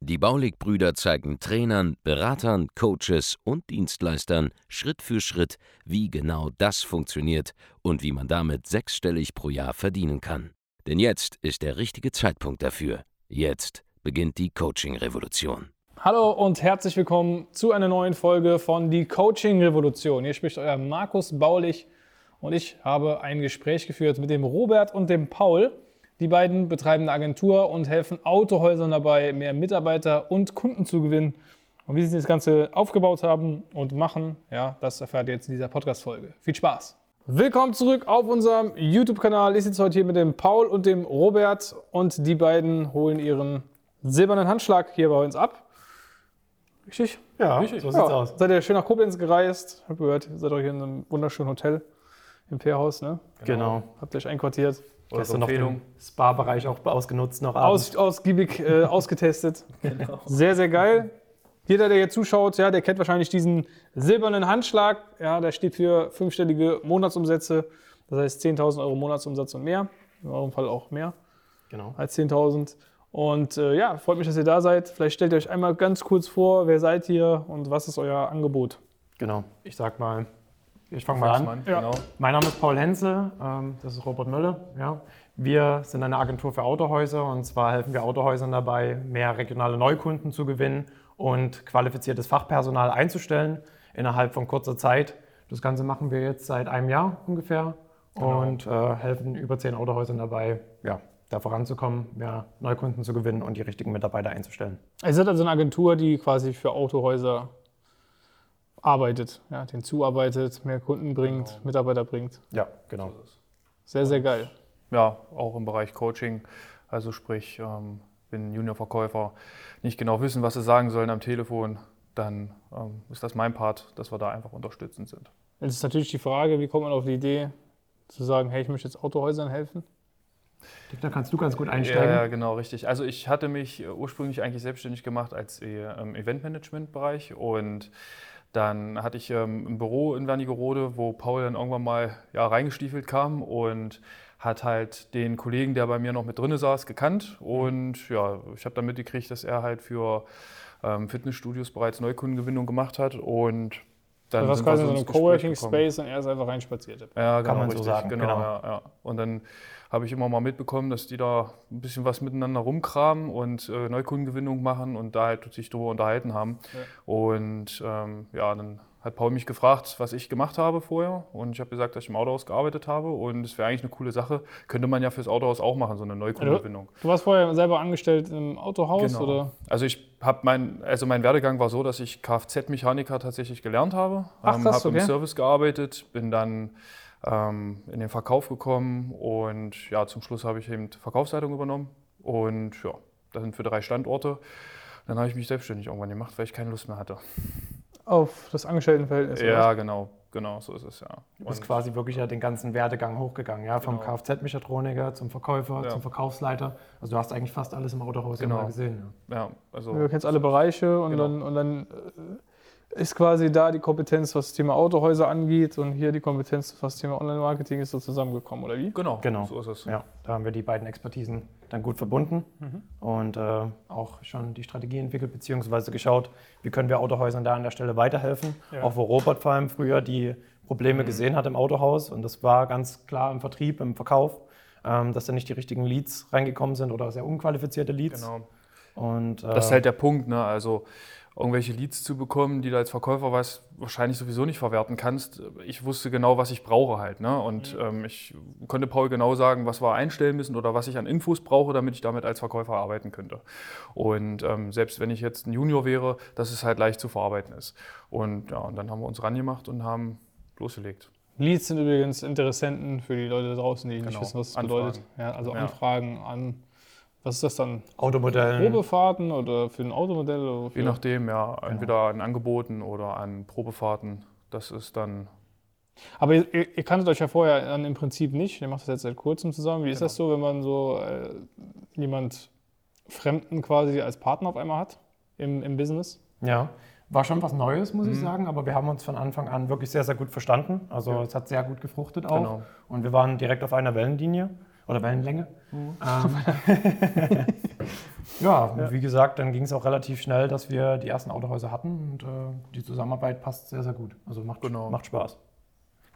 Die Baulig-Brüder zeigen Trainern, Beratern, Coaches und Dienstleistern Schritt für Schritt, wie genau das funktioniert und wie man damit sechsstellig pro Jahr verdienen kann. Denn jetzt ist der richtige Zeitpunkt dafür. Jetzt beginnt die Coaching-Revolution. Hallo und herzlich willkommen zu einer neuen Folge von Die Coaching Revolution. Hier spricht euer Markus Baulich und ich habe ein Gespräch geführt mit dem Robert und dem Paul. Die beiden betreiben eine Agentur und helfen Autohäusern dabei, mehr Mitarbeiter und Kunden zu gewinnen. Und wie sie das Ganze aufgebaut haben und machen, ja, das erfahrt ihr jetzt in dieser Podcast-Folge. Viel Spaß! Willkommen zurück auf unserem YouTube-Kanal. Ich sitze heute hier mit dem Paul und dem Robert und die beiden holen ihren silbernen Handschlag hier bei uns ab. Richtig? Ja, Richtig? so sieht's ja. aus. Seid ihr schön nach Koblenz gereist? Ich habe gehört, ihr seid euch in einem wunderschönen Hotel im Peerhaus, ne? Genau. Habt ihr euch einquartiert? Oder Gestern noch den Spa-Bereich auch ausgenutzt noch Aus, ausgiebig äh, ausgetestet. genau. Sehr, sehr geil. Jeder, der hier zuschaut, ja, der kennt wahrscheinlich diesen silbernen Handschlag. Ja, der steht für fünfstellige Monatsumsätze. Das heißt 10.000 Euro Monatsumsatz und mehr. In eurem Fall auch mehr genau. als 10.000. Und äh, ja, freut mich, dass ihr da seid. Vielleicht stellt ihr euch einmal ganz kurz vor, wer seid ihr und was ist euer Angebot? Genau. Ich sag mal, ich fange mal an. Ja. Genau. Mein Name ist Paul Henze, ähm, das ist Robert Mölle. Ja. Wir sind eine Agentur für Autohäuser und zwar helfen wir Autohäusern dabei, mehr regionale Neukunden zu gewinnen und qualifiziertes Fachpersonal einzustellen innerhalb von kurzer Zeit. Das Ganze machen wir jetzt seit einem Jahr ungefähr genau. und äh, helfen über zehn Autohäusern dabei, ja, da voranzukommen, mehr Neukunden zu gewinnen und die richtigen Mitarbeiter einzustellen. Ihr seid also eine Agentur, die quasi für Autohäuser arbeitet, ja, den zuarbeitet, mehr Kunden bringt, genau. Mitarbeiter bringt. Ja, genau. Sehr, sehr geil. Ja, auch im Bereich Coaching. Also sprich, ähm, wenn Juniorverkäufer nicht genau wissen, was sie sagen sollen am Telefon, dann ähm, ist das mein Part, dass wir da einfach unterstützend sind. Jetzt ist natürlich die Frage, wie kommt man auf die Idee zu sagen, hey, ich möchte jetzt Autohäusern helfen? Da kannst du ganz gut einsteigen. Ja, genau, richtig. Also ich hatte mich ursprünglich eigentlich selbstständig gemacht als im Eventmanagement-Bereich und dann hatte ich ähm, ein Büro in Wernigerode, wo Paul dann irgendwann mal ja, reingestiefelt kam und hat halt den Kollegen, der bei mir noch mit drin saß, gekannt. Und ja, ich habe dann mitgekriegt, dass er halt für ähm, Fitnessstudios bereits Neukundengewinnung gemacht hat. Und dann das war quasi so ein Coworking Space und er ist einfach reinspaziert. Ja, genau, Kann man richtig, so sagen. Genau, genau. Ja, ja. Und dann habe ich immer mal mitbekommen, dass die da ein bisschen was miteinander rumkramen und äh, Neukundengewinnung machen und da halt sich darüber unterhalten haben. Ja. Und ähm, ja, dann hat Paul mich gefragt, was ich gemacht habe vorher. Und ich habe gesagt, dass ich im Autohaus gearbeitet habe. Und es wäre eigentlich eine coole Sache. Könnte man ja fürs Autohaus auch machen, so eine Neukundengewinnung. Du warst vorher selber angestellt im Autohaus? Genau. Oder? Also ich habe mein, also mein Werdegang war so, dass ich Kfz-Mechaniker tatsächlich gelernt habe. Ach, ähm, habe okay. im Service gearbeitet, bin dann ähm, in den Verkauf gekommen und ja, zum Schluss habe ich eben Verkaufsleitung übernommen. Und ja, das sind für drei Standorte. Dann habe ich mich selbstständig irgendwann gemacht, weil ich keine Lust mehr hatte. Auf das Angestelltenverhältnis? Ja, genau, genau, so ist es, ja. Du bist quasi wirklich ja den ganzen Werdegang hochgegangen, ja, vom Genau. Kfz-Mechatroniker zum Verkäufer, Ja. zum Verkaufsleiter. Also du hast eigentlich fast alles im Autohaus Genau. gesehen. ja also, Du kennst alle Bereiche und Genau. dann, und dann äh, ist quasi da die Kompetenz, was das Thema Autohäuser angeht und hier die Kompetenz, was das Thema Online-Marketing ist, so zusammengekommen, oder wie? genau, Genau. so ist es. Ja. da haben wir die beiden Expertisen dann gut verbunden und äh, auch schon die Strategie entwickelt, beziehungsweise geschaut, wie können wir Autohäusern da an der Stelle weiterhelfen. Ja. Auch wo Robert vor allem früher die Probleme gesehen hat im Autohaus und das war ganz klar im Vertrieb, im Verkauf, ähm, dass da nicht die richtigen Leads reingekommen sind oder sehr unqualifizierte Leads. Genau. Und, äh, Das ist halt der Punkt, ne? Also irgendwelche Leads zu bekommen, die du als Verkäufer weiß, wahrscheinlich sowieso nicht verwerten kannst. Ich wusste genau, was ich brauche halt. Ne? Und ähm, ich konnte Paul genau sagen, was wir einstellen müssen oder was ich an Infos brauche, damit ich damit als Verkäufer arbeiten könnte. Und ähm, selbst wenn ich jetzt ein Junior wäre, dass es halt leicht zu verarbeiten ist. Und ja, und dann haben wir uns rangemacht und haben losgelegt. Leads sind übrigens Interessenten für die Leute da draußen, die nicht Genau. wissen, was es Anfragen. bedeutet. Ja, also Ja. Anfragen an, was ist das dann? Automodellen. Probefahrten oder für ein Automodell? Oder für Je nachdem, ja, entweder an Angeboten oder an Probefahrten. Das ist dann Aber ihr, ihr kanntet euch ja vorher dann im Prinzip nicht. Ihr macht das jetzt seit kurzem zusammen. Wie ist das so, wenn man so äh, jemand Fremden quasi als Partner auf einmal hat im, im Business? Ja, war schon was Neues, muss ich sagen, aber wir haben uns von Anfang an wirklich sehr, sehr gut verstanden. Also Ja. es hat sehr gut gefruchtet auch. Genau. Und wir waren direkt auf einer Wellenlinie oder Wellenlänge. Ähm, ja, und wie gesagt, dann ging es auch relativ schnell, dass wir die ersten Autohäuser hatten und äh, die Zusammenarbeit passt sehr, sehr gut. Also macht, Genau. macht Spaß.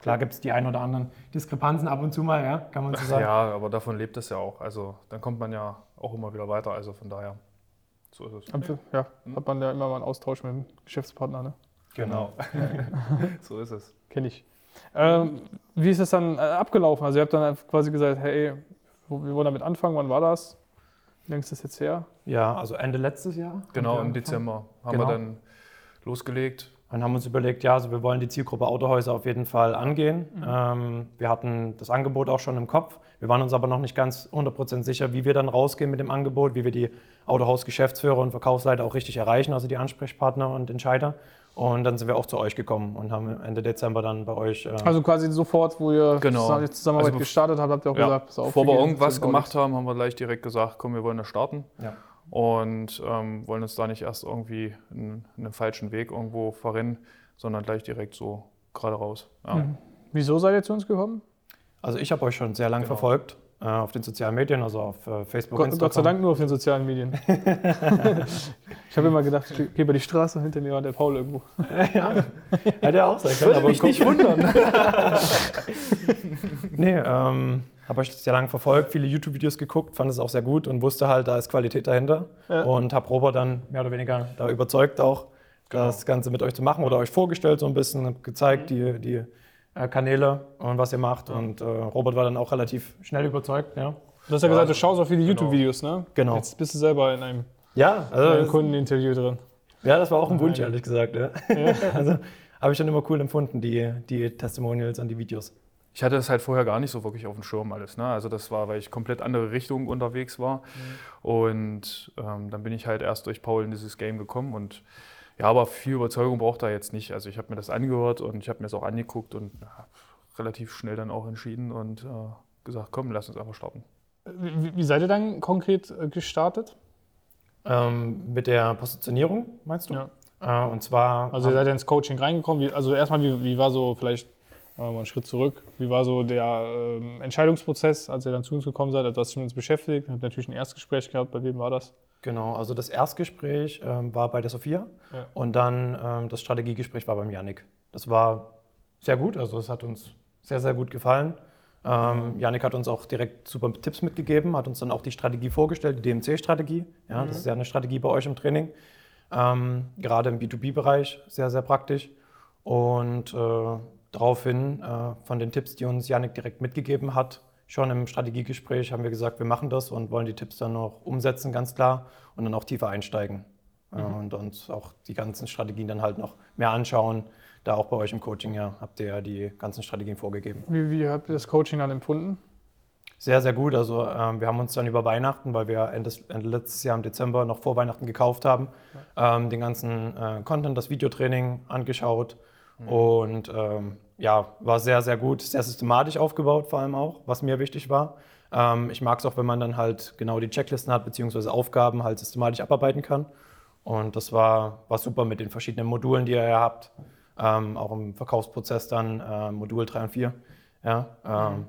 Klar gibt es die ein oder anderen Diskrepanzen ab und zu mal, ja, kann man so sagen. Ja, aber davon lebt es ja auch. Also dann kommt man ja auch immer wieder weiter. Also von daher, so ist es. Am- Ja, hat man ja immer mal einen Austausch mit dem Geschäftspartner, ne? Genau. so ist es. Kenne ich. Ähm, wie ist das dann äh, abgelaufen? Also ihr habt dann quasi gesagt, hey, wir wollen damit anfangen, wann war das? Wie lange ist das jetzt her? Ja, also Ende letztes Jahr. Genau, wir im. Dezember haben Genau. wir dann losgelegt. Und haben uns überlegt, ja, also wir wollen die Zielgruppe Autohäuser auf jeden Fall angehen. Ähm, wir hatten das Angebot auch schon im Kopf. Wir waren uns aber noch nicht ganz 100% sicher, wie wir dann rausgehen mit dem Angebot, wie wir die Autohaus-Geschäftsführer und Verkaufsleiter auch richtig erreichen, also die Ansprechpartner und Entscheider. Und dann sind wir auch zu euch gekommen und haben Ende Dezember dann bei euch. Äh, Also quasi sofort, wo ihr Genau. die Zusammenarbeit Also gestartet habt, habt ihr auch Ja, gesagt, pass auf, bevor wir irgendwas gemacht haben, haben wir gleich direkt gesagt, komm, wir wollen das starten. ja. Und ähm, wollen uns da nicht erst irgendwie in, in einen falschen Weg irgendwo verrennen, sondern gleich direkt so gerade raus. Ja. Mhm. Wieso seid ihr zu uns gekommen? Also ich habe euch schon sehr lange Genau. verfolgt auf den sozialen Medien, also auf äh, Facebook, Gott, Instagram. Gott sei Dank nur auf den sozialen Medien. ich habe immer gedacht, ich gehe über die Straße und hinter mir war der Paul irgendwo. Hätte er auch sein können, aber mich nicht wundern. nee, ähm, habe euch sehr lange verfolgt, viele YouTube-Videos geguckt, fand es auch sehr gut und wusste halt, da ist Qualität dahinter. Ja. Und habe Robert dann mehr oder weniger da überzeugt auch, das Ganze mit euch zu machen oder euch vorgestellt so ein bisschen, gezeigt, die, die äh, Kanäle und was ihr macht. Und äh, Robert war dann auch relativ schnell überzeugt, ja. Du hast ja gesagt, du schaust auch viele Genau. YouTube-Videos, ne? Genau. Jetzt bist du selber in einem, Ja, in einem also, Kundeninterview drin. ja, das war auch ein Wunsch, ehrlich gesagt. Ja. also habe ich schon immer cool empfunden, die, die Testimonials und die Videos. Ich hatte das halt vorher gar nicht so wirklich auf dem Schirm alles. Ne? Also das war, weil ich komplett andere Richtungen unterwegs war. Und ähm, dann bin ich halt erst durch Paul in dieses Game gekommen. Und ja, aber viel Überzeugung braucht er jetzt nicht. Also ich habe mir das angehört und ich habe mir das auch angeguckt und ja, relativ schnell dann auch entschieden und äh, gesagt, komm, lass uns einfach starten. Wie, wie seid ihr dann konkret äh, gestartet? Ähm, mit der Positionierung, meinst du? Ja. Äh, und zwar. Also ihr seid ja ins Coaching reingekommen. Wie, also erstmal, wie, wie war so vielleicht mal einen Schritt zurück, wie war so der ähm, Entscheidungsprozess, als ihr dann zu uns gekommen seid? Also, hast mit uns beschäftigt, habt natürlich ein Erstgespräch gehabt. Bei wem war das? genau, also das Erstgespräch ähm, war bei der Sophia Ja. und dann ähm, das Strategiegespräch war beim Yannick. Das war sehr gut, also es hat uns sehr, sehr gut gefallen. Ähm, Yannick hat uns auch direkt super Tipps mitgegeben, hat uns dann auch die Strategie vorgestellt, die DMC-Strategie. Ja, Das ist ja eine Strategie bei euch im Training. Ähm, gerade im B2B-Bereich sehr, sehr praktisch. Und äh, daraufhin, äh, von den Tipps, die uns Yannick direkt mitgegeben hat, schon im Strategiegespräch haben wir gesagt, wir machen das und wollen die Tipps dann noch umsetzen, ganz klar, und dann auch tiefer einsteigen. Äh, und uns auch die ganzen Strategien dann halt noch mehr anschauen. Da auch bei euch im Coaching ja habt ihr ja die ganzen Strategien vorgegeben. Wie, wie habt ihr das Coaching dann empfunden? Sehr, sehr gut. Also ähm, wir haben uns dann über Weihnachten, weil wir Ende, Ende letztes Jahr im Dezember noch vor Weihnachten gekauft haben, ähm, den ganzen äh, Content, das Videotraining angeschaut und ähm, ja, war sehr, sehr gut, sehr systematisch aufgebaut vor allem auch, was mir wichtig war. Ähm, ich mag es auch, wenn man dann halt genau die Checklisten hat, beziehungsweise Aufgaben halt systematisch abarbeiten kann. Und das war, war super mit den verschiedenen Modulen, die ihr ja habt, ähm, auch im Verkaufsprozess dann, äh, Modul 3 und 4. Ja, ähm,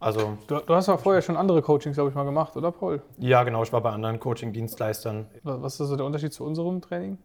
also Du, du hast ja vorher schon andere Coachings, glaube ich, mal gemacht, oder Paul? Ja, genau. Ich war bei anderen Coaching-Dienstleistern. Was was ist so der Unterschied zu unserem Training?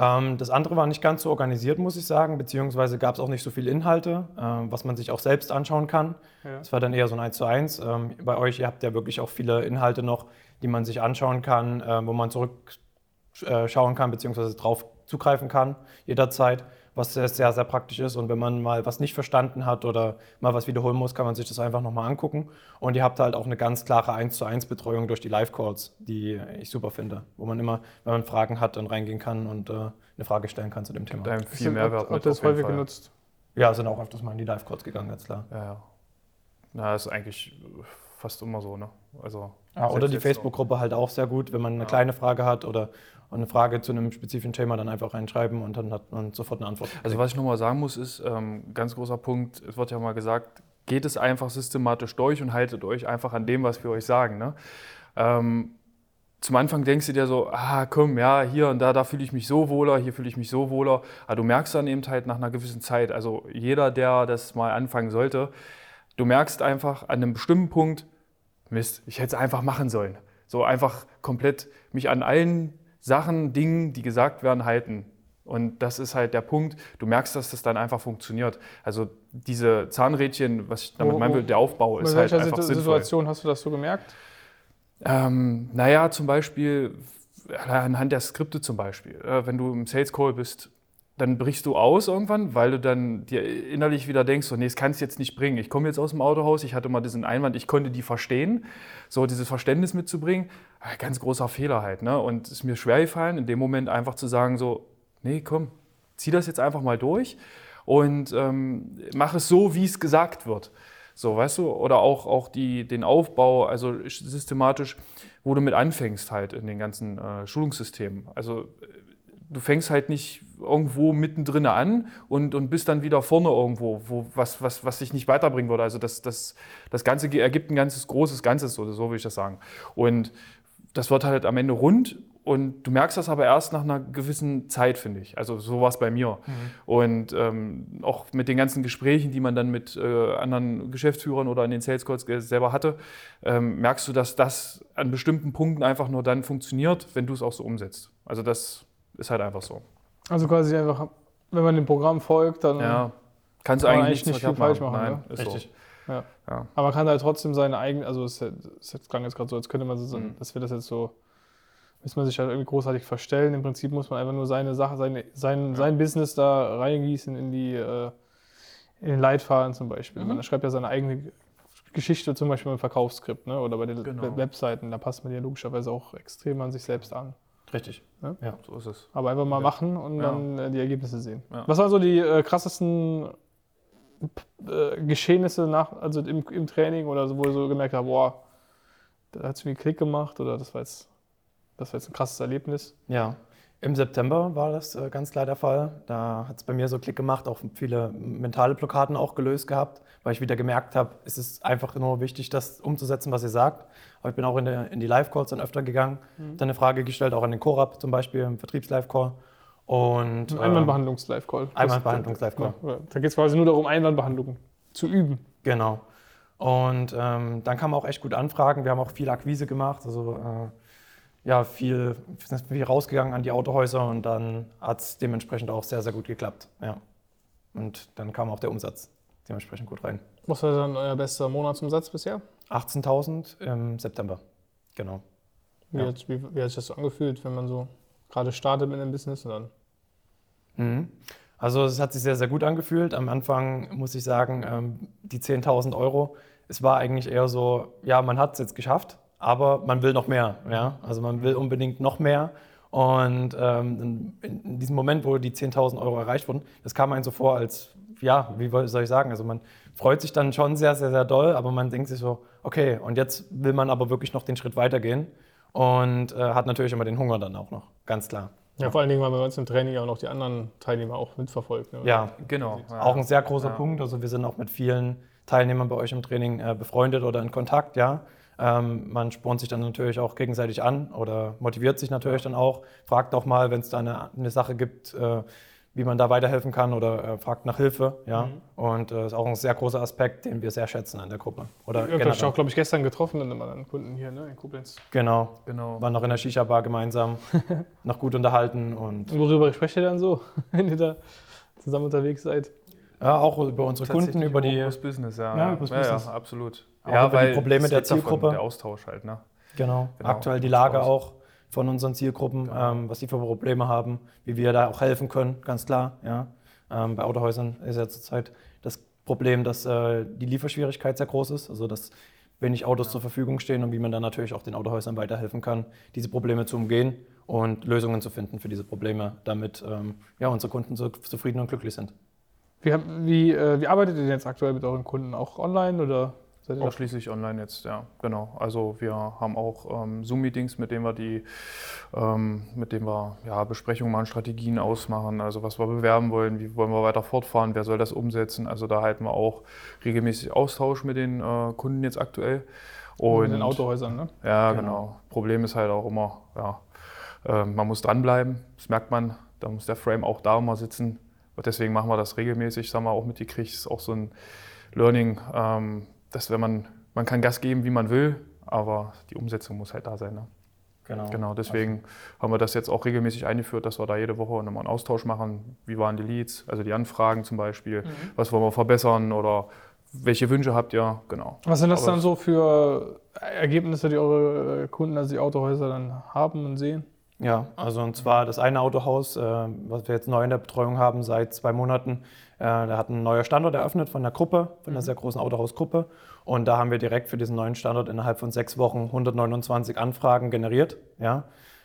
Ähm, das andere war nicht ganz so organisiert, muss ich sagen, beziehungsweise gab es auch nicht so viele Inhalte, ähm, was man sich auch selbst anschauen kann. Ja. Es war dann eher so ein 1 zu 1. Ähm, bei euch, ihr habt ja wirklich auch viele Inhalte noch, die man sich anschauen kann, äh, wo man zurückschauen kann, beziehungsweise drauf zugreifen kann, jederzeit, was sehr, sehr, praktisch ist. Und wenn man mal was nicht verstanden hat oder mal was wiederholen muss, kann man sich das einfach nochmal angucken. Und ihr habt halt auch eine ganz klare 1 zu 1 Betreuung durch die Live-Calls, die ich super finde, wo man immer, wenn man Fragen hat, dann reingehen kann und äh, eine Frage stellen kann zu dem Thema. Da haben viel Mehrwert ihr das häufig genutzt? Ja, sind auch öfters mal in die Live-Calls gegangen, ganz klar. Ja, ja. Na, ist eigentlich fast immer so. Ne? Also, Ja, oder selbst die Facebook-Gruppe halt auch sehr gut, wenn man eine Ja. kleine Frage hat oder eine Frage zu einem spezifischen Thema, dann einfach reinschreiben und dann hat man sofort eine Antwort. Also was ich nochmal sagen muss, ist, ähm, ganz großer Punkt, es wird ja mal gesagt, geht es einfach systematisch durch und haltet euch einfach an dem, was wir euch sagen. Ne? Ähm, zum Anfang denkst du dir so, ah komm, ja, hier und da, da fühle ich mich so wohler, hier fühle ich mich so wohler. Aber du merkst dann eben halt nach einer gewissen Zeit, also jeder, der das mal anfangen sollte, du merkst einfach an einem bestimmten Punkt, Mist, ich hätte es einfach machen sollen. So einfach komplett mich an allen Sachen, Dingen, die gesagt werden, halten. Und das ist halt der Punkt. Du merkst, dass das dann einfach funktioniert. Also diese Zahnrädchen, was ich damit Wo- meinen will, der Aufbau ist halt welcher einfach sinnvoll. Situation hast du das so gemerkt? Ähm, naja, zum Beispiel anhand der Skripte zum Beispiel. Äh, wenn du im Sales Call bist, dann brichst du aus irgendwann, weil du dann dir innerlich wieder denkst, so, nee, das kannst du jetzt nicht bringen. Ich komme jetzt aus dem Autohaus, ich hatte mal diesen Einwand, ich konnte die verstehen. So dieses Verständnis mitzubringen, äh, ganz großer Fehler halt. Ne? Und es ist mir schwer gefallen, in dem Moment einfach zu sagen, so, nee, komm, zieh das jetzt einfach mal durch und ähm, mach es so, wie es gesagt wird. So, weißt du, oder auch, auch die, den Aufbau, also systematisch, wo du mit anfängst halt in den ganzen äh, Schulungssystemen. Also du fängst halt nicht irgendwo mittendrin an und, und bist dann wieder vorne irgendwo, wo, was, was, was dich nicht weiterbringen würde. Also das, das, das Ganze ergibt ein ganzes großes Ganzes, oder so will ich das sagen. Und das wird halt am Ende rund und du merkst das aber erst nach einer gewissen Zeit, finde ich. Also so war es bei mir. Und ähm, auch mit den ganzen Gesprächen, die man dann mit äh, anderen Geschäftsführern oder in den Sales Calls ge- selber hatte, ähm, merkst du, dass das an bestimmten Punkten einfach nur dann funktioniert, wenn du es auch so umsetzt. Also das ist halt einfach so. Also quasi einfach, wenn man dem Programm folgt, dann. Ja. Kannst du Kann eigentlich nicht viel falsch machen, Nein, ne? ist Richtig. So. Ja. Aber man kann halt trotzdem seine eigenen, also es, es es klang jetzt gerade so, als könnte man so, Mhm. dass wir das jetzt so, müsste man sich halt irgendwie großartig verstellen. Im Prinzip muss man einfach nur seine Sache, seine, sein, sein Business da reingießen in die äh, in den Leitfaden zum Beispiel. Mhm. Man schreibt ja seine eigene Geschichte zum Beispiel im Verkaufsskript ne? oder bei den Genau. Web- Webseiten. Da passt man ja logischerweise auch extrem an sich selbst an. Richtig. So ist es. Aber einfach mal Ja. machen und Ja. dann äh, die Ergebnisse sehen. Ja. Was waren so die äh, krassesten äh, Geschehnisse nach, also im, im Training oder so, wo du so gemerkt hast, boah, da hat es mir einen Klick gemacht oder das war jetzt, das war jetzt ein krasses Erlebnis? Ja, im September war das äh, ganz klar der Fall. Da hat es bei mir so Klick gemacht, auch viele mentale Blockaden auch gelöst gehabt, weil ich wieder gemerkt habe, es ist einfach nur wichtig, das umzusetzen, was ihr sagt. Aber ich bin auch in, der, in die Live-Calls dann öfter gegangen, Mhm. dann eine Frage gestellt, auch an den Corab zum Beispiel, im Vertriebs-Live-Call. Und Ein ähm, Einwandbehandlungs-Live-Call. Einwandbehandlungs-Live-Call. Ja, Da geht es quasi nur darum, Einwandbehandlung zu üben. Genau. Und ähm, dann kamen auch echt gut Anfragen. Wir haben auch viel Akquise gemacht, also äh, ja, viel, sind viel rausgegangen an die Autohäuser und dann hat es dementsprechend auch sehr, sehr gut geklappt. Ja. Und dann kam auch der Umsatz dementsprechend gut rein. Was war dann euer bester Monatsumsatz bisher? 18.000 im September. Genau. Wie, Ja. hat, wie, wie hat sich das so angefühlt, wenn man so gerade startet mit einem Business und dann Mhm. Also es hat sich sehr, sehr gut angefühlt. Am Anfang muss ich sagen, ähm, die 10.000 Euro, es war eigentlich eher so, ja, man hat es jetzt geschafft, aber man will noch mehr. Ja? Also man will unbedingt noch mehr. Und ähm, in, in diesem Moment, wo die 10.000 Euro erreicht wurden, das kam einem so vor, als, ja, wie soll ich sagen, also man freut sich dann schon sehr, sehr, sehr doll, aber man denkt sich so, okay, und jetzt will man aber wirklich noch den Schritt weitergehen und äh, hat natürlich immer den Hunger dann auch noch, ganz klar. Ja, vor allen Dingen, weil man bei uns im Training ja auch noch die anderen Teilnehmer auch mitverfolgt. Ne? Ja, Genau. Ja. Auch ein sehr großer Ja. Punkt. Also wir sind auch mit vielen Teilnehmern bei euch im Training äh, befreundet oder in Kontakt, ja. Ähm, man spornt sich dann natürlich auch gegenseitig an oder motiviert sich natürlich dann auch. Fragt auch mal, wenn es da eine, eine Sache gibt, äh, wie man da weiterhelfen kann oder äh, fragt nach Hilfe, ja. Mhm. Und äh, ist auch ein sehr großer Aspekt, den wir sehr schätzen an der Gruppe. Oder Ich habe generell. auch, glaube ich, gestern getroffen, dann immer einen Kunden hier ne, in Koblenz. Genau. Genau. Waren noch in der Shisha-Bar gemeinsam, noch gut unterhalten und Und worüber sprecht ihr dann so, wenn ihr da zusammen unterwegs seid? ja, auch über unsere Kunden, über die, das Business, ja. Ja, ja, Business. ja, absolut. Auch ja, über die Probleme der davon, Zielgruppe. Der Austausch halt, ne? Genau, Genau, aktuell die Lage auch von unseren Zielgruppen, Genau. ähm, was die für Probleme haben, wie wir da auch helfen können, ganz klar. Ja. Ähm, bei Autohäusern ist ja zurzeit das Problem, dass äh, die Lieferschwierigkeit sehr groß ist, also dass wenig Autos zur Verfügung stehen und wie man dann natürlich auch den Autohäusern weiterhelfen kann, diese Probleme zu umgehen und Lösungen zu finden für diese Probleme, damit ähm, ja, unsere Kunden so zufrieden und glücklich sind. Wie, wie, äh, wie arbeitet ihr denn jetzt aktuell mit euren Kunden? Auch online oder Seid Ausschließlich online jetzt, ja, genau. Also wir haben auch ähm, Zoom-Meetings, mit denen wir die, ähm, mit denen wir ja, Besprechungen machen, Strategien ausmachen, also was wir bewerben wollen, wie wollen wir weiter fortfahren, wer soll das umsetzen. Also da halten wir auch regelmäßig Austausch mit den äh, Kunden jetzt aktuell. Und mit den Autohäusern, ne? Ja, Genau. genau. Problem ist halt auch immer, ja, äh, man muss dranbleiben, das merkt man. Da muss der Frame auch da immer sitzen. Und deswegen machen wir das regelmäßig, sagen wir auch mitgekriegt, ist auch so ein Learning, ähm, dass wenn man, man kann Gas geben, wie man will, aber die Umsetzung muss halt da sein. Ne? Genau, deswegen haben wir das jetzt auch regelmäßig eingeführt, dass wir da jede Woche nochmal einen Austausch machen. Wie waren die Leads, also die Anfragen zum Beispiel, was wollen wir verbessern oder welche Wünsche habt ihr? Genau. Was sind das Aber dann so für Ergebnisse, die eure Kunden, also die Autohäuser dann haben und sehen? Ja, also und zwar das eine Autohaus, äh, was wir jetzt neu in der Betreuung haben seit zwei Monaten, äh, da hat ein neuer Standort eröffnet von der Gruppe, von einer sehr großen Autohausgruppe. Und da haben wir direkt für diesen neuen Standort innerhalb von sechs Wochen 129 Anfragen generiert. Ja.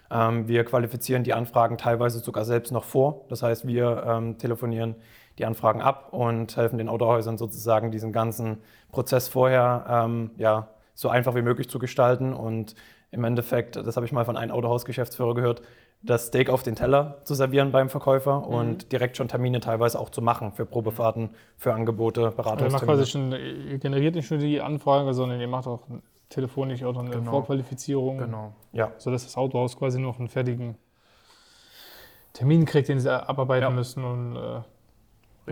Ähm, wir qualifizieren die Anfragen teilweise sogar selbst noch vor. Das heißt, wir ähm, telefonieren die Anfragen ab und helfen den Autohäusern sozusagen diesen ganzen Prozess vorher ähm, ja, so einfach wie möglich zu gestalten und im Endeffekt, das habe ich mal von einem Autohausgeschäftsführer gehört, das Steak auf den Teller zu servieren beim Verkäufer und direkt schon Termine teilweise auch zu machen für Probefahrten, für Angebote, Also ihr macht Beratungstermine. quasi schon, ihr generiert nicht nur die Anfrage, sondern ihr macht auch telefonisch auch noch eine Genau. Vorqualifizierung, Genau. Ja, sodass das Autohaus quasi noch einen fertigen Termin kriegt, den sie abarbeiten Ja. müssen und äh, ja,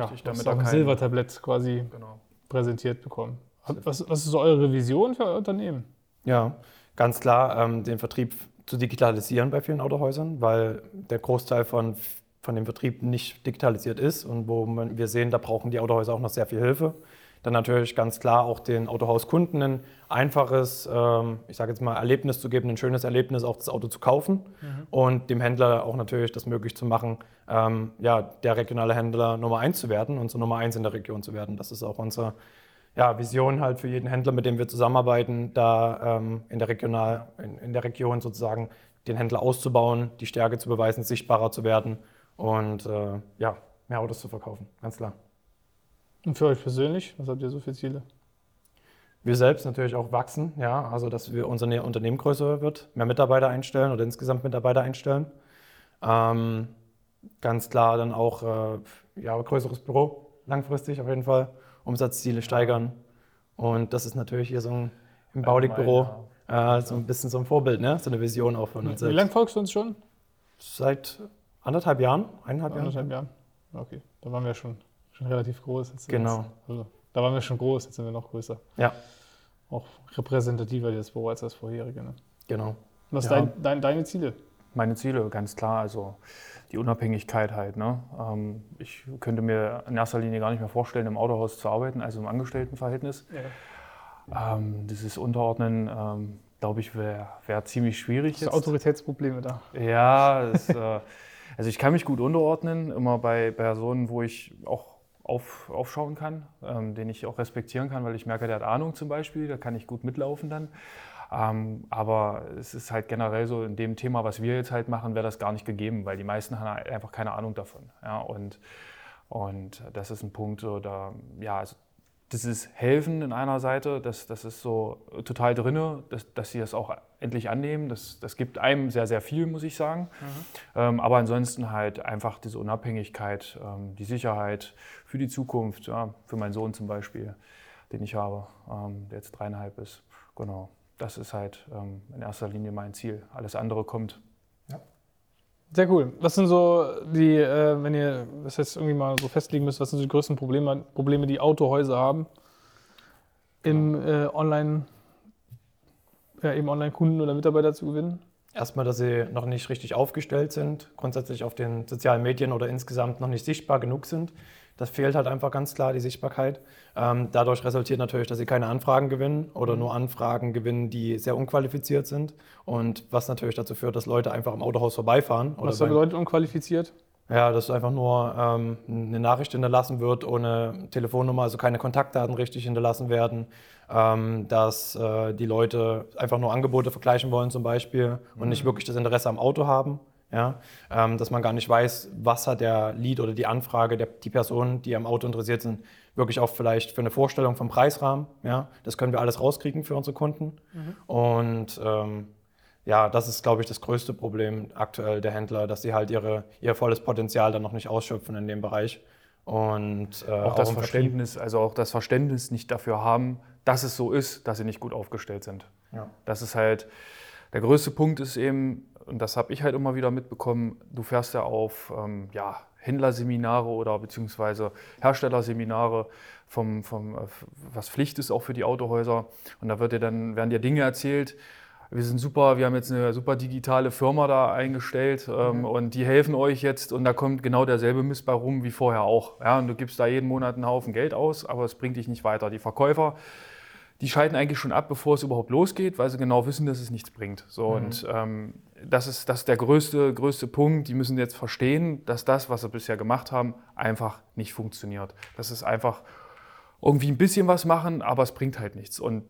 Richtig, das damit auch ein Silbertablett quasi Genau. präsentiert bekommen. Was, was ist so eure Vision für euer Unternehmen? ja, ganz klar, ähm, den Vertrieb zu digitalisieren bei vielen Autohäusern, weil der Großteil von, von dem Vertrieb nicht digitalisiert ist und wo man, wir sehen, da brauchen die Autohäuser auch noch sehr viel Hilfe. Dann natürlich ganz klar auch den Autohauskunden ein einfaches, ähm, ich sage jetzt mal, Erlebnis zu geben, ein schönes Erlebnis, auch das Auto zu kaufen und dem Händler auch natürlich das möglich zu machen, ähm, ja, der regionale Händler Nummer eins zu werden und so Nummer eins in der Region zu werden. Das ist auch unsere ja, Vision halt für jeden Händler, mit dem wir zusammenarbeiten, da ähm, in, der Regional, in, in der Region sozusagen den Händler auszubauen, die Stärke zu beweisen, sichtbarer zu werden und äh, ja, mehr Autos zu verkaufen, ganz klar. Und für euch persönlich, was habt ihr so für Ziele? Wir selbst natürlich auch wachsen, ja, also dass wir unser Ne- Unternehmen größer wird, mehr Mitarbeiter einstellen oder insgesamt Mitarbeiter einstellen. Ähm, ganz klar dann auch äh, ja, größeres Büro, langfristig auf jeden Fall, Umsatzziele steigern. Und das ist natürlich hier so ein im Baulig-Büro äh, so ein bisschen so ein Vorbild, ne? so eine Vision auch von uns Wie selbst. lange folgst du uns schon? Seit anderthalb Jahren, eineinhalb Jahren. Anderthalb Jahren. Okay, da waren wir schon, schon relativ groß. Jetzt Genau. also, da waren wir schon groß, jetzt sind wir noch größer. Ja, Auch repräsentativer das Büro als das vorherige. Ne? genau. Was Ja. dein, dein, deine Ziele? Meine Ziele, ganz klar, also die Unabhängigkeit halt. Ne? Ähm, ich könnte mir in erster Linie gar nicht mehr vorstellen, im Autohaus zu arbeiten, also im Angestelltenverhältnis. Ähm, dieses Unterordnen, ähm, glaube ich, wäre wär ziemlich schwierig. Hast du Autoritätsprobleme da? Ja, das, äh, also ich kann mich gut unterordnen, immer bei Personen, wo ich auch auf, aufschauen kann, ähm, den ich auch respektieren kann, weil ich merke, der hat Ahnung zum Beispiel, da kann ich gut mitlaufen dann. Ähm, aber es ist halt generell so, in dem Thema, was wir jetzt halt machen, wäre das gar nicht gegeben, weil die meisten haben halt einfach keine Ahnung davon. Ja, und, und das ist ein Punkt, so da, ja, also das ist Helfen in einer Seite, das, das ist so total drinne, dass, dass sie das auch endlich annehmen. Das, das gibt einem sehr, sehr viel, muss ich sagen. Ähm, aber ansonsten halt einfach diese Unabhängigkeit, ähm, die Sicherheit für die Zukunft, ja, für meinen Sohn zum Beispiel, den ich habe, ähm, der jetzt dreieinhalb ist. Genau, das ist halt ähm, in erster Linie mein Ziel. Alles andere kommt. Sehr cool. Was sind so die, äh, wenn ihr das jetzt irgendwie mal so festlegen müsst, was sind so die größten Probleme, Probleme die Autohäuser haben im äh, Online, ja, eben Online-Kunden oder Mitarbeiter zu gewinnen? Erstmal, dass sie noch nicht richtig aufgestellt sind, grundsätzlich auf den sozialen Medien oder insgesamt noch nicht sichtbar genug sind. Das fehlt halt einfach ganz klar, die Sichtbarkeit. Ähm, dadurch resultiert natürlich, dass sie keine Anfragen gewinnen oder nur Anfragen gewinnen, die sehr unqualifiziert sind. Und was natürlich dazu führt, dass Leute einfach am Autohaus vorbeifahren. Oder Was bedeutet unqualifiziert? ja, dass einfach nur ähm, eine Nachricht hinterlassen wird ohne Telefonnummer, also keine Kontaktdaten richtig hinterlassen werden, ähm, dass äh, die Leute einfach nur Angebote vergleichen wollen zum Beispiel und nicht wirklich das Interesse am Auto haben. Ja, ähm, dass man gar nicht weiß, was hat der Lead oder die Anfrage, der, die Person, die am Auto interessiert sind, wirklich auch vielleicht für eine Vorstellung vom Preisrahmen. Ja, das können wir alles rauskriegen für unsere Kunden. Mhm. Und ähm, ja, das ist, glaube ich, das größte Problem aktuell der Händler, dass sie halt ihre, ihr volles Potenzial dann noch nicht ausschöpfen in dem Bereich. Und äh, auch, auch das Verständnis, also auch das Verständnis nicht dafür haben, dass es so ist, dass sie nicht gut aufgestellt sind. Ja. Das ist halt der größte Punkt ist eben, und das habe ich halt immer wieder mitbekommen, du fährst ja auf ähm, ja, Händlerseminare oder beziehungsweise Herstellerseminare, vom, vom, äh, was Pflicht ist auch für die Autohäuser. Und da wird dir dann, werden dir Dinge erzählt, wir sind super, wir haben jetzt eine super digitale Firma da eingestellt ähm, mhm. und die helfen euch jetzt und da kommt genau derselbe Mist bei rum wie vorher auch. Ja, und du gibst da jeden Monat einen Haufen Geld aus, aber es bringt dich nicht weiter. Die Verkäufer die schalten eigentlich schon ab, bevor es überhaupt losgeht, weil sie genau wissen, dass es nichts bringt. So, mhm. Und ähm, das, ist, das ist der größte, größte Punkt. Die müssen jetzt verstehen, dass das, was sie bisher gemacht haben, einfach nicht funktioniert. Das ist einfach irgendwie ein bisschen was machen, aber es bringt halt nichts. Und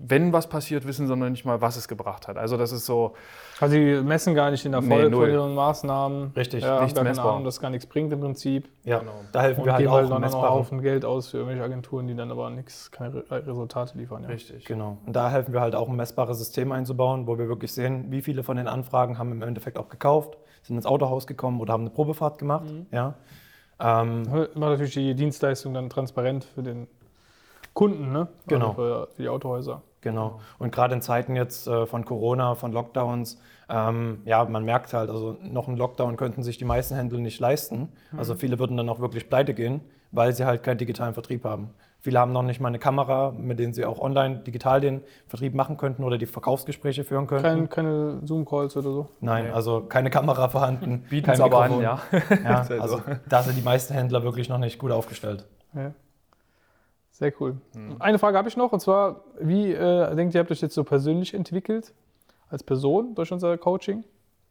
wenn was passiert, wissen sie noch nicht mal, was es gebracht hat. Also das ist so. Also sie messen gar nicht den Erfolg nee, von ihren Maßnahmen. Richtig, ja, nichts messbar. Ahnung, dass gar nichts bringt im Prinzip. Ja, genau. da helfen und wir halt auch halt dann noch einen Haufen Geld aus für irgendwelche Agenturen, die dann aber nichts, keine Resultate liefern. Ja. Richtig. Genau. Und da helfen wir halt auch ein messbares System einzubauen, wo wir wirklich sehen, wie viele von den Anfragen haben im Endeffekt auch gekauft, sind ins Autohaus gekommen oder haben eine Probefahrt gemacht. Mhm. Ja. Ähm, Macht natürlich die Dienstleistung dann transparent für den Kunden, ne? Genau. Also für, die Autohäuser. Genau. Und gerade in Zeiten jetzt äh, von Corona, von Lockdowns, ähm, ja, man merkt halt, also noch einen Lockdown könnten sich die meisten Händler nicht leisten. Mhm. Also viele würden dann auch wirklich pleite gehen, weil sie halt keinen digitalen Vertrieb haben. Viele haben noch nicht mal eine Kamera, mit denen sie auch online digital den Vertrieb machen könnten oder die Verkaufsgespräche führen könnten. Kein, keine Zoom-Calls oder so? Nein, nee. also keine Kamera vorhanden. Bieten es aber an, ja. ja also da sind die meisten Händler wirklich noch nicht gut aufgestellt. Ja. Sehr cool. Mhm. Eine Frage habe ich noch und zwar, wie äh, denkt ihr, habt ihr euch jetzt so persönlich entwickelt als Person durch unser Coaching?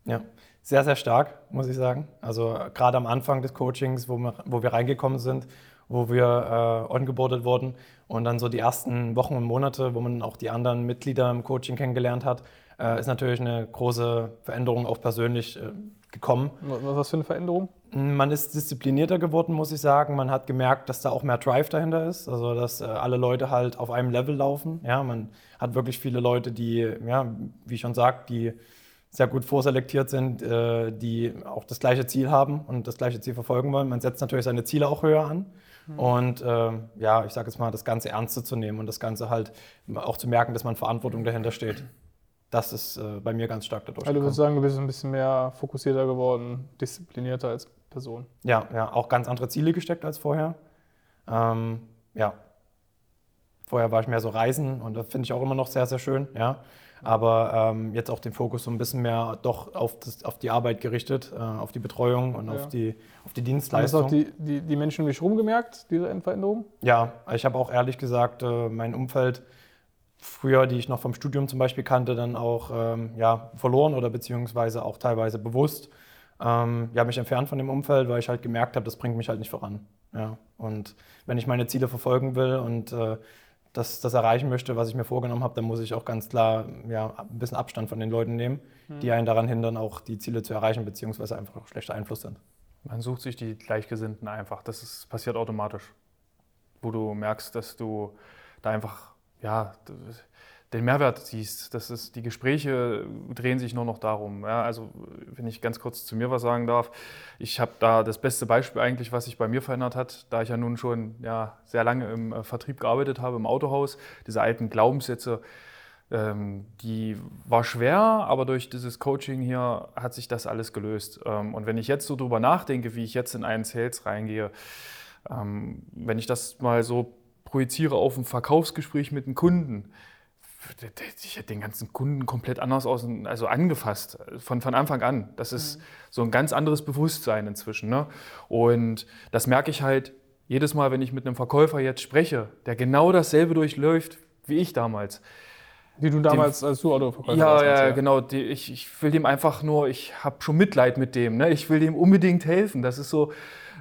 Ja, sehr, sehr stark, muss ich sagen. Also gerade am Anfang des Coachings, wo wir, wo wir reingekommen sind, wo wir äh, ongeboardet wurden und dann so die ersten Wochen und Monate, wo man auch die anderen Mitglieder im Coaching kennengelernt hat, äh, ist natürlich eine große Veränderung auch persönlich äh, gekommen. Was für eine Veränderung? Man ist disziplinierter geworden, muss ich sagen. Man hat gemerkt, dass da auch mehr Drive dahinter ist. Also, dass äh, alle Leute halt auf einem Level laufen. Ja, man hat wirklich viele Leute, die, ja, wie ich schon sagt, die sehr gut vorselektiert sind, äh, die auch das gleiche Ziel haben und das gleiche Ziel verfolgen wollen. Man setzt natürlich seine Ziele auch höher an. Mhm. Und äh, ja, ich sage jetzt mal, das Ganze ernster zu nehmen und das Ganze halt auch zu merken, dass man Verantwortung dahinter steht das ist äh, bei mir ganz stark dadurch. Also du würdest sagen, du bist ein bisschen mehr fokussierter geworden, disziplinierter als Person. Ja, ja, auch ganz andere Ziele gesteckt als vorher. Ähm, ja. Vorher war ich mehr so Reisen und das finde ich auch immer noch sehr, sehr schön, ja. Aber ähm, jetzt auch den Fokus so ein bisschen mehr doch auf, das, auf die Arbeit gerichtet, äh, auf die Betreuung und ja. auf, die, auf die Dienstleistung. Hast du auch die, die, die Menschen um mich herum gemerkt, diese Veränderung? Ja, ich habe auch ehrlich gesagt, äh, mein Umfeld früher, die ich noch vom Studium zum Beispiel kannte, dann auch ähm, ja, verloren oder beziehungsweise auch teilweise bewusst ähm, ja, mich entfernt von dem Umfeld, weil ich halt gemerkt habe, das bringt mich halt nicht voran. Ja. Und wenn ich meine Ziele verfolgen will und äh, das, das erreichen möchte, was ich mir vorgenommen habe, dann muss ich auch ganz klar ja, ein bisschen Abstand von den Leuten nehmen, mhm. die einen daran hindern, auch die Ziele zu erreichen, beziehungsweise einfach auch schlechter Einfluss sind. Man sucht sich die Gleichgesinnten einfach. Das ist, passiert automatisch. Wo du merkst, dass du da einfach ja, den Mehrwert siehst. Das ist, die Gespräche drehen sich nur noch darum. Ja, also, wenn ich ganz kurz zu mir was sagen darf, ich habe da das beste Beispiel eigentlich, was sich bei mir verändert hat, da ich ja nun schon ja, sehr lange im äh, Vertrieb gearbeitet habe, im Autohaus, diese alten Glaubenssätze, ähm, die war schwer, aber durch dieses Coaching hier hat sich das alles gelöst. Ähm, und wenn ich jetzt so drüber nachdenke, wie ich jetzt in einen Sales reingehe, ähm, wenn ich das mal so projiziere auf ein Verkaufsgespräch mit einem Kunden, ich hätte den ganzen Kunden komplett anders aus, also angefasst, von, von Anfang an. Das ist mhm. so ein ganz anderes Bewusstsein inzwischen. Ne? Und das merke ich halt jedes Mal, wenn ich mit einem Verkäufer jetzt spreche, der genau dasselbe durchläuft wie ich damals. Wie du damals dem, als du Autoverkäufer ja, warst. Ja, ja, genau. Die, ich, ich will dem einfach nur, ich habe schon Mitleid mit dem. Ne? Ich will dem unbedingt helfen. Das ist so,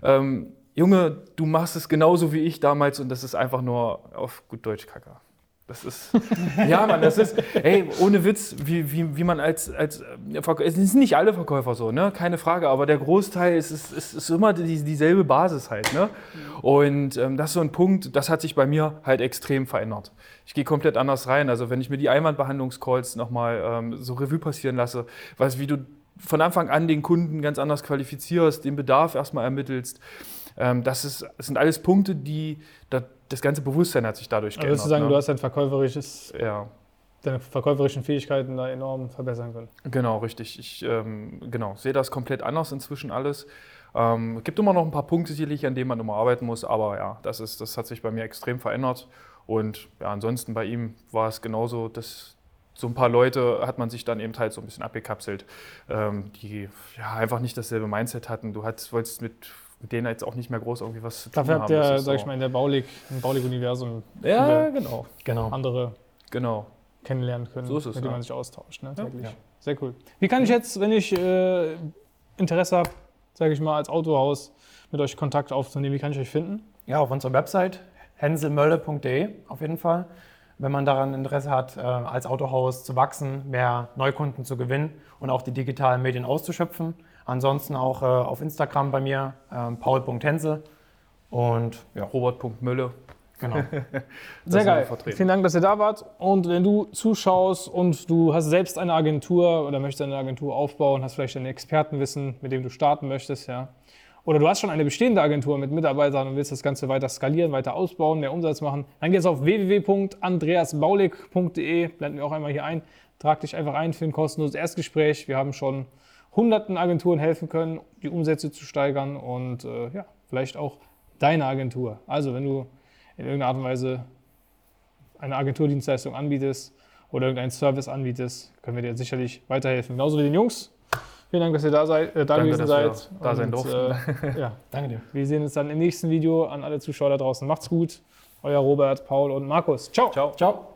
ähm, Junge, du machst es genauso wie ich damals und das ist einfach nur auf gut Deutsch Kacker. Das ist, ja, Mann, das ist, ey, ohne Witz, wie, wie, wie man als, als äh, es sind nicht alle Verkäufer so, ne, keine Frage, aber der Großteil ist, ist, ist, ist immer die, dieselbe Basis halt, ne. Und ähm, das ist so ein Punkt, das hat sich bei mir halt extrem verändert. Ich gehe komplett anders rein, also wenn ich mir die Einwandbehandlungscalls nochmal ähm, so Revue passieren lasse, weiß, wie du von Anfang an den Kunden ganz anders qualifizierst, den Bedarf erstmal ermittelst, das, ist, das sind alles Punkte, die, das, das ganze Bewusstsein hat sich dadurch Also würdest du sagen, ne? du hast dein verkäuferisches, Ja, deine verkäuferischen Fähigkeiten da enorm verbessern können? genau, richtig. Ich ähm, genau, sehe das komplett anders inzwischen alles. Ähm, es gibt immer noch ein paar Punkte sicherlich, an denen man immer arbeiten muss, aber ja, das, ist, das hat sich bei mir extrem verändert. Und ja, ansonsten bei ihm war es genauso, dass so ein paar Leute hat man sich dann eben halt so ein bisschen abgekapselt, ähm, die ja einfach nicht dasselbe Mindset hatten. Du hast, wolltest mit, mit denen jetzt auch nicht mehr groß irgendwie was zu tun Dafür habt haben. ihr, sag ich so- mal, in der Baulig, im Baulig-Universum Ja, genau. Genau. andere Genau. kennenlernen können, So ist es, mit denen ja. man sich austauscht. Ne? Ja. Täglich. Ja. Sehr cool. Wie kann ich jetzt, wenn ich äh, Interesse habe, sage ich mal, als Autohaus mit euch Kontakt aufzunehmen, wie kann ich euch finden? Ja, auf unserer Website henselmölle.de auf jeden Fall. Wenn man daran Interesse hat, äh, als Autohaus zu wachsen, mehr Neukunden zu gewinnen und auch die digitalen Medien auszuschöpfen. Ansonsten auch äh, auf Instagram bei mir, ähm, paul.hensel. Und ja, Robert.mülle. genau. Sehr geil. Vielen Dank, dass ihr da wart. Und wenn du zuschaust und du hast selbst eine Agentur oder möchtest eine Agentur aufbauen, hast vielleicht ein Expertenwissen, mit dem du starten möchtest, ja. Oder du hast schon eine bestehende Agentur mit Mitarbeitern und willst das Ganze weiter skalieren, weiter ausbauen, mehr Umsatz machen, dann geh jetzt auf www.andreasbaulig.de, blenden wir auch einmal hier ein. Trag dich einfach ein für ein kostenloses Erstgespräch. Wir haben schon hunderten Agenturen helfen können, die Umsätze zu steigern und äh, ja, vielleicht auch deine Agentur. Also wenn du in irgendeiner Art und Weise eine Agenturdienstleistung anbietest oder irgendeinen Service anbietest, können wir dir sicherlich weiterhelfen. Genauso wie den Jungs. Vielen Dank, dass ihr da, seid, äh, da Danke, gewesen dass wir seid. da sein Und, Äh, ja, Danke dir. wir sehen uns dann im nächsten Video. An alle Zuschauer da draußen. Macht's gut. Euer Robert, Paul und Markus. Ciao. Ciao. Ciao.